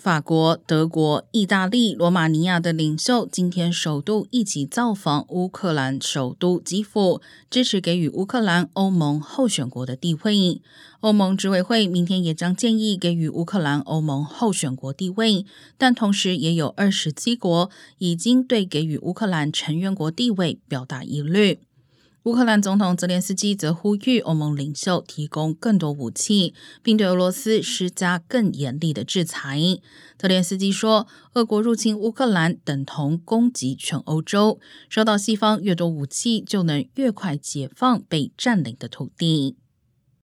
法国、德国、意大利、罗马尼亚的领袖今天首度一起造访乌克兰首都基辅，支持给予乌克兰欧盟候选国的地位。欧盟执委会明天也将建议给予乌克兰欧盟候选国地位，但同时也有二十七国已经对给予乌克兰成员国地位表达疑虑。乌克兰总统泽连斯基则呼吁欧盟领袖提供更多武器，并对俄罗斯施加更严厉的制裁。泽连斯基说：“俄国入侵乌克兰等同攻击全欧洲，收到西方越多武器，就能越快解放被占领的土地。”